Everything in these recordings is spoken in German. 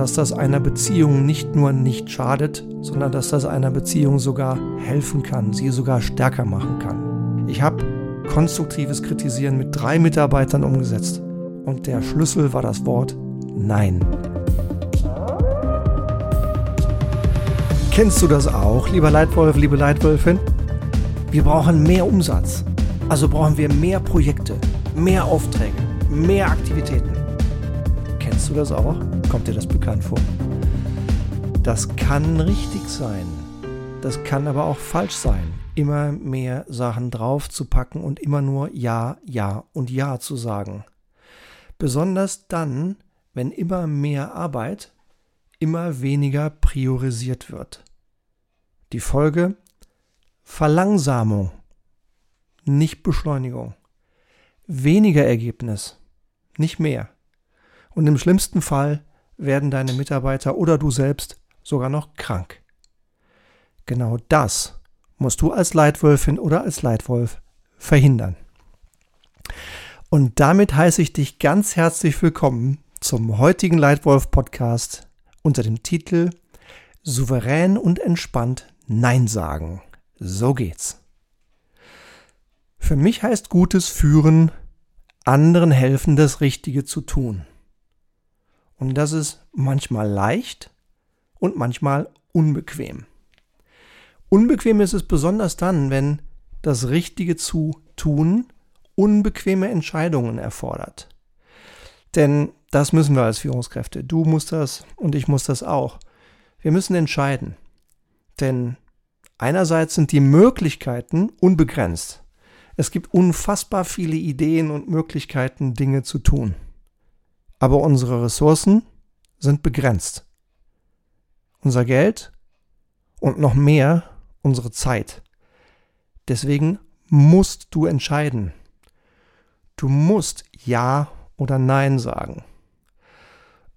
dass das einer Beziehung nicht nur nicht schadet, sondern dass das einer Beziehung sogar helfen kann, sie sogar stärker machen kann. Ich habe konstruktives Kritisieren mit drei Mitarbeitern umgesetzt und der Schlüssel war das Wort Nein. Kennst du das auch, lieber Leitwolf, liebe Leitwölfin? Wir brauchen mehr Umsatz. Also brauchen wir mehr Projekte, mehr Aufträge, mehr Aktivitäten. Kennst du das auch? Kommt dir das bekannt vor? Das kann richtig sein. Das kann aber auch falsch sein. Immer mehr Sachen draufzupacken und immer nur Ja, Ja und Ja zu sagen. Besonders dann, wenn immer mehr Arbeit immer weniger priorisiert wird. Die Folge Verlangsamung, nicht Beschleunigung. Weniger Ergebnis, nicht mehr. Und im schlimmsten Fall werden deine Mitarbeiter oder du selbst sogar noch krank. Genau das musst du als Leitwölfin oder als Leitwolf verhindern. Und damit heiße ich dich ganz herzlich willkommen zum heutigen Leitwolf Podcast unter dem Titel Souverän und entspannt Nein sagen. So geht's. Für mich heißt gutes Führen, anderen helfen, das Richtige zu tun. Und das ist manchmal leicht und manchmal unbequem. Unbequem ist es besonders dann, wenn das Richtige zu tun unbequeme Entscheidungen erfordert. Denn das müssen wir als Führungskräfte. Du musst das und ich muss das auch. Wir müssen entscheiden. Denn einerseits sind die Möglichkeiten unbegrenzt. Es gibt unfassbar viele Ideen und Möglichkeiten, Dinge zu tun. Aber unsere Ressourcen sind begrenzt. Unser Geld und noch mehr unsere Zeit. Deswegen musst du entscheiden. Du musst Ja oder Nein sagen.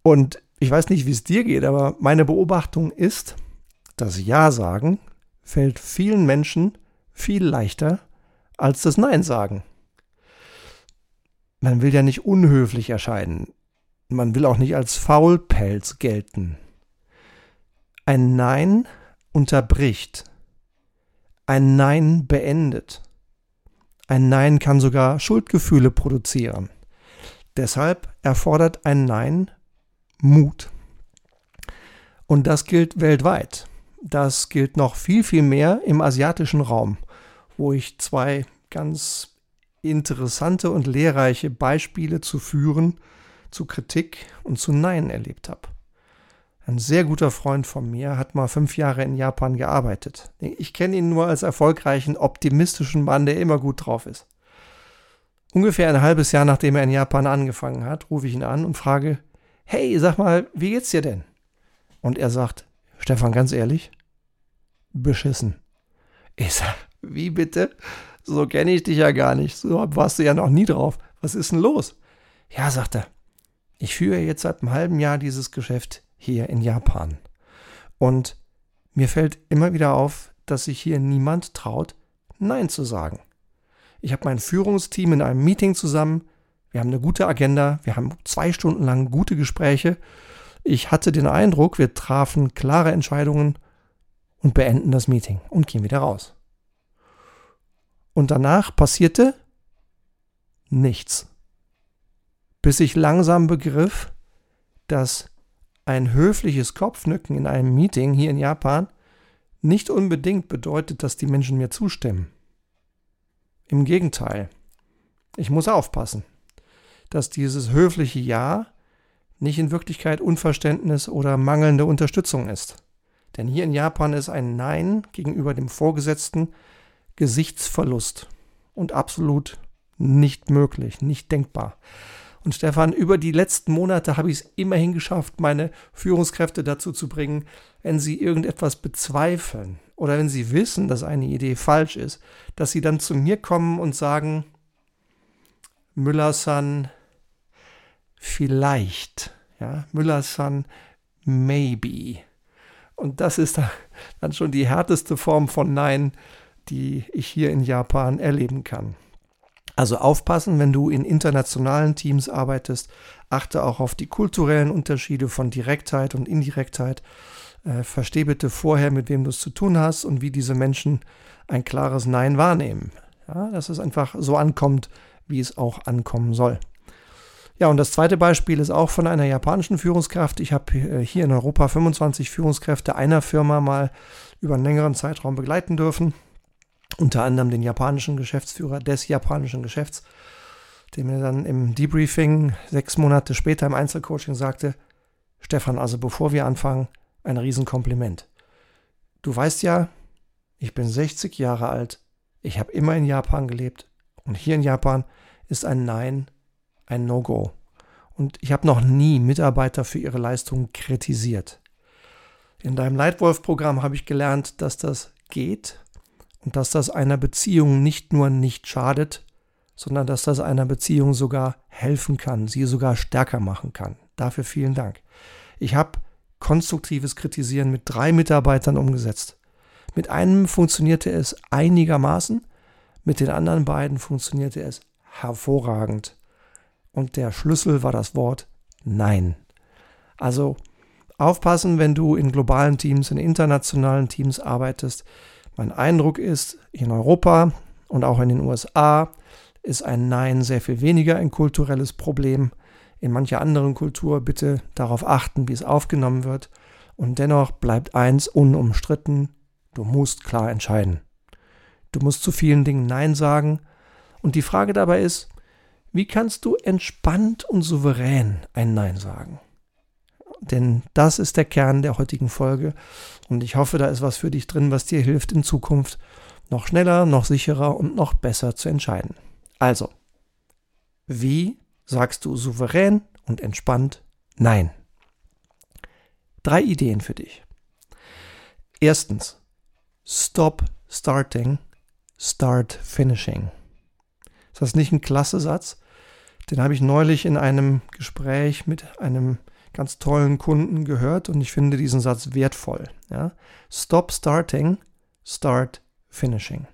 Und ich weiß nicht, wie es dir geht, aber meine Beobachtung ist, das Ja sagen fällt vielen Menschen viel leichter als das Nein sagen. Man will ja nicht unhöflich erscheinen. Man will auch nicht als Faulpelz gelten. Ein Nein unterbricht. Ein Nein beendet. Ein Nein kann sogar Schuldgefühle produzieren. Deshalb erfordert ein Nein Mut. Und das gilt weltweit. Das gilt noch viel, viel mehr im asiatischen Raum, wo ich zwei ganz interessante und lehrreiche Beispiele zu Führen, zu Kritik und zu Nein erlebt habe. Ein sehr guter Freund von mir hat mal fünf Jahre in Japan gearbeitet. Ich kenne ihn nur als erfolgreichen, optimistischen Mann, der immer gut drauf ist. Ungefähr ein halbes Jahr nachdem er in Japan angefangen hat, rufe ich ihn an und frage, hey, sag mal, wie geht's dir denn? Und er sagt, Stefan, ganz ehrlich, beschissen. Ich sag, wie bitte? So kenne ich dich ja gar nicht. So warst du ja noch nie drauf. Was ist denn los? Ja, sagt er, ich führe jetzt seit einem halben Jahr dieses Geschäft hier in Japan. Und mir fällt immer wieder auf, dass sich hier niemand traut, Nein zu sagen. Ich habe mein Führungsteam in einem Meeting zusammen. Wir haben eine gute Agenda. Wir haben zwei Stunden lang gute Gespräche. Ich hatte den Eindruck, wir trafen klare Entscheidungen und beenden das Meeting und gehen wieder raus. Und danach passierte nichts. Bis ich langsam begriff, dass ein höfliches Kopfnücken in einem Meeting hier in Japan nicht unbedingt bedeutet, dass die Menschen mir zustimmen. Im Gegenteil, ich muss aufpassen, dass dieses höfliche Ja nicht in Wirklichkeit Unverständnis oder mangelnde Unterstützung ist. Denn hier in Japan ist ein Nein gegenüber dem Vorgesetzten Gesichtsverlust und absolut nicht möglich, nicht denkbar. Und Stefan, über die letzten Monate habe ich es immerhin geschafft, meine Führungskräfte dazu zu bringen, wenn sie irgendetwas bezweifeln oder wenn sie wissen, dass eine Idee falsch ist, dass sie dann zu mir kommen und sagen, Müller-san, vielleicht, ja, Müller-san, maybe. Und das ist dann schon die härteste Form von Nein, die ich hier in Japan erleben kann. Also aufpassen, wenn du in internationalen Teams arbeitest, achte auch auf die kulturellen Unterschiede von Direktheit und Indirektheit. Äh, versteh bitte vorher, mit wem du es zu tun hast und wie diese Menschen ein klares Nein wahrnehmen. Ja, dass es einfach so ankommt, wie es auch ankommen soll. Ja, und das zweite Beispiel ist auch von einer japanischen Führungskraft. Ich habe äh, hier in Europa 25 Führungskräfte einer Firma mal über einen längeren Zeitraum begleiten dürfen. Unter anderem den japanischen Geschäftsführer des japanischen Geschäfts, der mir dann im Debriefing sechs Monate später im Einzelcoaching sagte, Stefan, also bevor wir anfangen, ein Riesenkompliment. Du weißt ja, ich bin 60 Jahre alt, ich habe immer in Japan gelebt und hier in Japan ist ein Nein ein No-Go. Und ich habe noch nie Mitarbeiter für ihre Leistung kritisiert. In deinem Leitwolf-Programm habe ich gelernt, dass das geht und dass das einer Beziehung nicht nur nicht schadet, sondern dass das einer Beziehung sogar helfen kann, sie sogar stärker machen kann. Dafür vielen Dank. Ich habe konstruktives Kritisieren mit drei Mitarbeitern umgesetzt. Mit einem funktionierte es einigermaßen, mit den anderen beiden funktionierte es hervorragend. Und der Schlüssel war das Wort Nein. Also aufpassen, wenn du in globalen Teams, in internationalen Teams arbeitest. Mein Eindruck ist, in Europa und auch in den USA ist ein Nein sehr viel weniger ein kulturelles Problem. In mancher anderen Kultur bitte darauf achten, wie es aufgenommen wird. Und dennoch bleibt eins unumstritten, du musst klar entscheiden. Du musst zu vielen Dingen Nein sagen. Und die Frage dabei ist, wie kannst du entspannt und souverän ein Nein sagen? Denn das ist der Kern der heutigen Folge. Und ich hoffe, da ist was für dich drin, was dir hilft, in Zukunft noch schneller, noch sicherer und noch besser zu entscheiden. Also, wie sagst du souverän und entspannt Nein? Drei Ideen für dich. Erstens, stop starting, start finishing. Ist das nicht ein klasse Satz? Den habe ich neulich in einem Gespräch mit einem ganz tollen Kunden gehört und ich finde diesen Satz wertvoll. Ja? Stop starting, start finishing.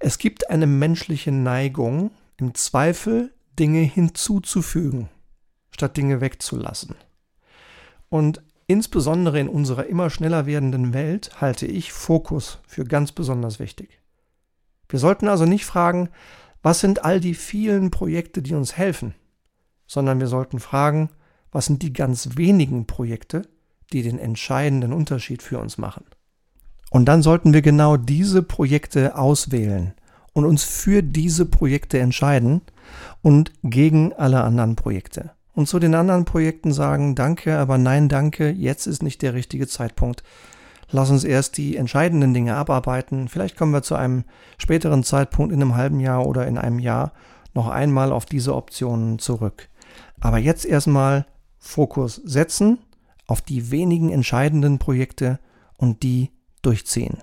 Es gibt eine menschliche Neigung, im Zweifel Dinge hinzuzufügen, statt Dinge wegzulassen. Und insbesondere in unserer immer schneller werdenden Welt halte ich Fokus für ganz besonders wichtig. Wir sollten also nicht fragen, was sind all die vielen Projekte, die uns helfen, sondern wir sollten fragen, was sind die ganz wenigen Projekte, die den entscheidenden Unterschied für uns machen. Und dann sollten wir genau diese Projekte auswählen und uns für diese Projekte entscheiden und gegen alle anderen Projekte. Und zu den anderen Projekten sagen, danke, aber nein, danke, jetzt ist nicht der richtige Zeitpunkt. Lass uns erst die entscheidenden Dinge abarbeiten. Vielleicht kommen wir zu einem späteren Zeitpunkt in einem halben Jahr oder in einem Jahr noch einmal auf diese Optionen zurück. Aber jetzt erstmal Fokus setzen auf die wenigen entscheidenden Projekte und die durchziehen.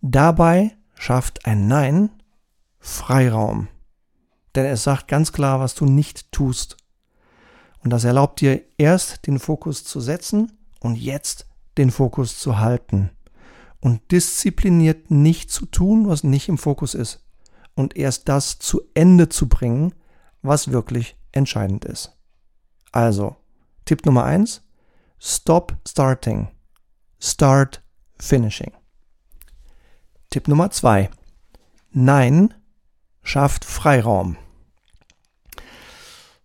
Dabei schafft ein Nein Freiraum. Denn es sagt ganz klar, was du nicht tust. Und das erlaubt dir erst den Fokus zu setzen und jetzt den Fokus zu halten. Und diszipliniert nicht zu tun, was nicht im Fokus ist. Und erst das zu Ende zu bringen, was wirklich entscheidend ist. Also, Tipp Nummer eins: Stop starting. Start finishing. Tipp Nummer zwei: Nein schafft Freiraum.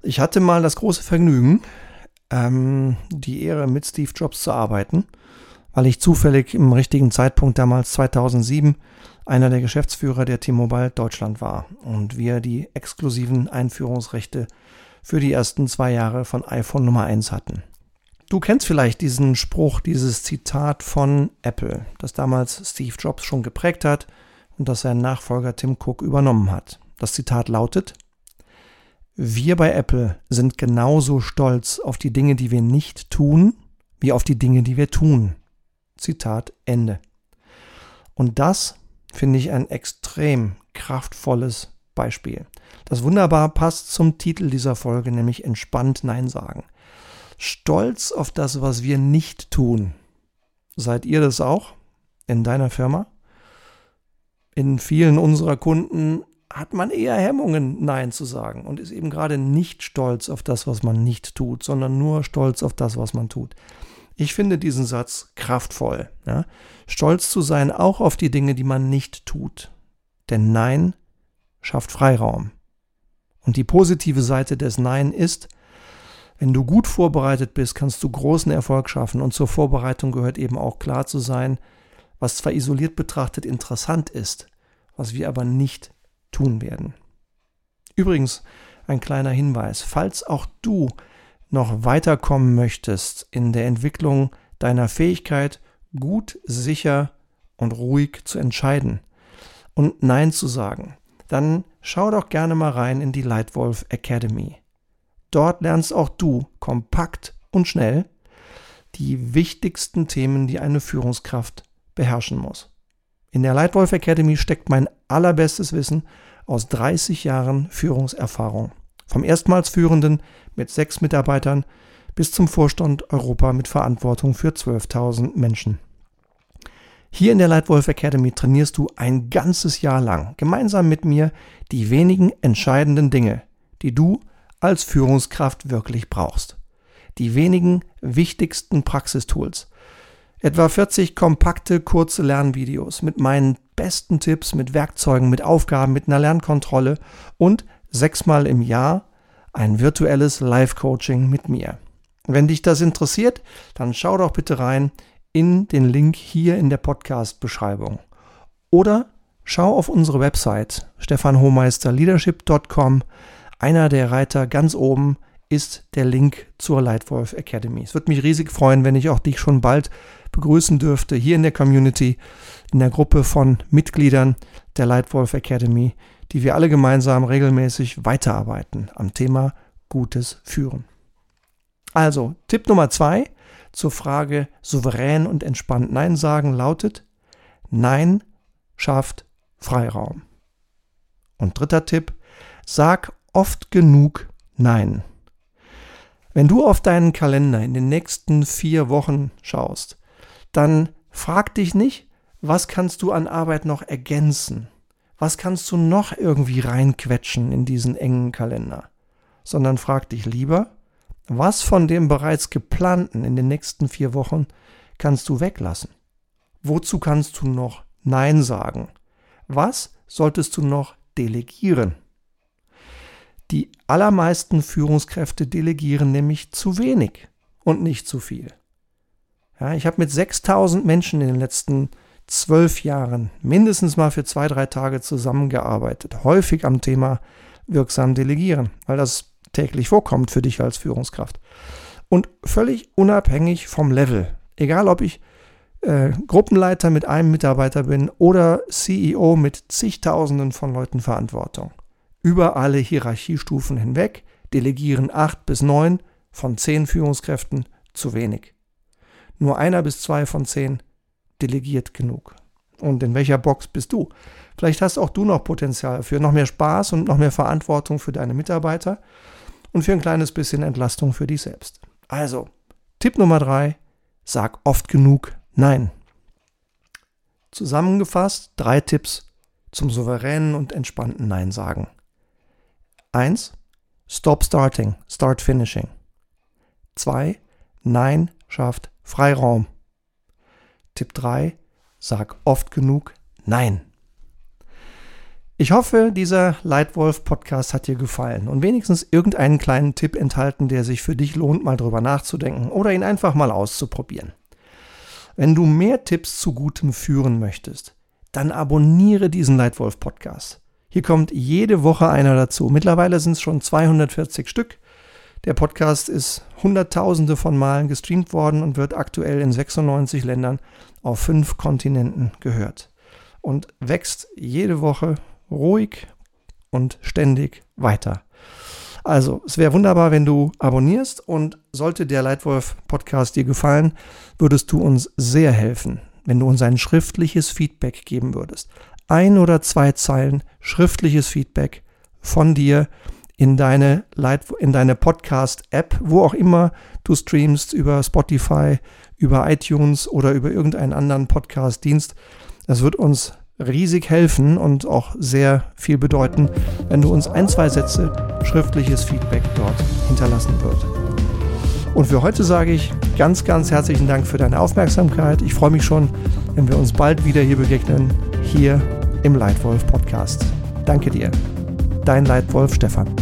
Ich hatte mal das große Vergnügen, ähm, die Ehre, mit Steve Jobs zu arbeiten, weil ich zufällig im richtigen Zeitpunkt damals 2007 einer der Geschäftsführer der T-Mobile Deutschland war und wir die exklusiven Einführungsrechte für die ersten zwei Jahre von iPhone Nummer 1 hatten. Du kennst vielleicht diesen Spruch, dieses Zitat von Apple, das damals Steve Jobs schon geprägt hat und das sein Nachfolger Tim Cook übernommen hat. Das Zitat lautet, wir bei Apple sind genauso stolz auf die Dinge, die wir nicht tun, wie auf die Dinge, die wir tun. Zitat Ende. Und das finde ich ein extrem kraftvolles Beispiel das wunderbar passt zum Titel dieser Folge, nämlich entspannt Nein sagen. Stolz auf das, was wir nicht tun. Seid ihr das auch in deiner Firma? In vielen unserer Kunden hat man eher Hemmungen, Nein zu sagen und ist eben gerade nicht stolz auf das, was man nicht tut, sondern nur stolz auf das, was man tut. Ich finde diesen Satz kraftvoll. Ja? Stolz zu sein auch auf die Dinge, die man nicht tut. Denn Nein schafft Freiraum. Und die positive Seite des Nein ist, wenn du gut vorbereitet bist, kannst du großen Erfolg schaffen. Und zur Vorbereitung gehört eben auch klar zu sein, was zwar isoliert betrachtet interessant ist, was wir aber nicht tun werden. Übrigens ein kleiner Hinweis, falls auch du noch weiterkommen möchtest in der Entwicklung deiner Fähigkeit, gut, sicher und ruhig zu entscheiden und Nein zu sagen, dann schau doch gerne mal rein in die Lightwolf Academy. Dort lernst auch du kompakt und schnell die wichtigsten Themen, die eine Führungskraft beherrschen muss. In der Lightwolf Academy steckt mein allerbestes Wissen aus 30 Jahren Führungserfahrung. Vom erstmals Führenden mit sechs Mitarbeitern bis zum Vorstand Europa mit Verantwortung für 12.000 Menschen. Hier in der Lightwolf Academy trainierst du ein ganzes Jahr lang gemeinsam mit mir die wenigen entscheidenden Dinge, die du als Führungskraft wirklich brauchst. Die wenigen wichtigsten Praxistools, Etwa 40 kompakte, kurze Lernvideos mit meinen besten Tipps, mit Werkzeugen, mit Aufgaben, mit einer Lernkontrolle und sechsmal im Jahr ein virtuelles Live-Coaching mit mir. Wenn dich das interessiert, dann schau doch bitte rein in den Link hier in der Podcast-Beschreibung. Oder schau auf unsere Website stefanhohmeisterleadership.com. Einer der Reiter ganz oben ist der Link zur Lightwolf Academy. Es würde mich riesig freuen, wenn ich auch dich schon bald begrüßen dürfte hier in der Community, in der Gruppe von Mitgliedern der Lightwolf Academy, die wir alle gemeinsam regelmäßig weiterarbeiten am Thema gutes Führen. Also, Tipp Nummer zwei zur Frage souverän und entspannt Nein sagen lautet, Nein schafft Freiraum. Und dritter Tipp, sag oft genug Nein. Wenn du auf deinen Kalender in den nächsten vier Wochen schaust, dann frag dich nicht, was kannst du an Arbeit noch ergänzen? Was kannst du noch irgendwie reinquetschen in diesen engen Kalender? Sondern frag dich lieber, was von dem bereits geplanten in den nächsten vier Wochen kannst du weglassen? Wozu kannst du noch Nein sagen? Was solltest du noch delegieren? Die allermeisten Führungskräfte delegieren nämlich zu wenig und nicht zu viel. Ja, ich habe mit 6000 Menschen in den letzten zwölf Jahren mindestens mal für zwei, drei Tage zusammengearbeitet. Häufig am Thema wirksam delegieren, weil das täglich vorkommt für dich als Führungskraft. Und völlig unabhängig vom Level. Egal ob ich äh, Gruppenleiter mit einem Mitarbeiter bin oder CEO mit zigtausenden von Leuten Verantwortung. Über alle Hierarchiestufen hinweg delegieren acht bis neun von zehn Führungskräften zu wenig. Nur einer bis zwei von zehn delegiert genug. Und in welcher Box bist du? Vielleicht hast auch du noch Potenzial für noch mehr Spaß und noch mehr Verantwortung für deine Mitarbeiter und für ein kleines bisschen Entlastung für dich selbst. Also, Tipp Nummer drei, sag oft genug Nein. Zusammengefasst drei Tipps zum souveränen und entspannten Nein sagen. Eins, Stop starting, start finishing. Zwei, Nein schafft Freiraum. Tipp 3. Sag oft genug Nein. Ich hoffe, dieser Leitwolf-Podcast hat dir gefallen und wenigstens irgendeinen kleinen Tipp enthalten, der sich für dich lohnt, mal drüber nachzudenken oder ihn einfach mal auszuprobieren. Wenn du mehr Tipps zu gutem Führen möchtest, dann abonniere diesen Leitwolf-Podcast. Hier kommt jede Woche einer dazu. Mittlerweile sind es schon 240 Stück. Der Podcast ist Hunderttausende von Malen gestreamt worden und wird aktuell in 96 Ländern auf fünf Kontinenten gehört und wächst jede Woche ruhig und ständig weiter. Also, es wäre wunderbar, wenn du abonnierst und sollte der Leitwolf Podcast dir gefallen, würdest du uns sehr helfen, wenn du uns ein schriftliches Feedback geben würdest. Ein oder zwei Zeilen schriftliches Feedback von dir in deine, in deine Podcast-App, wo auch immer du streamst, über Spotify, über iTunes oder über irgendeinen anderen Podcast-Dienst. Das wird uns riesig helfen und auch sehr viel bedeuten, wenn du uns ein, zwei Sätze schriftliches Feedback dort hinterlassen wird. Und für heute sage ich ganz, ganz herzlichen Dank für deine Aufmerksamkeit. Ich freue mich schon, wenn wir uns bald wieder hier begegnen, hier im Leitwolf Podcast. Danke dir. Dein Leitwolf Stefan.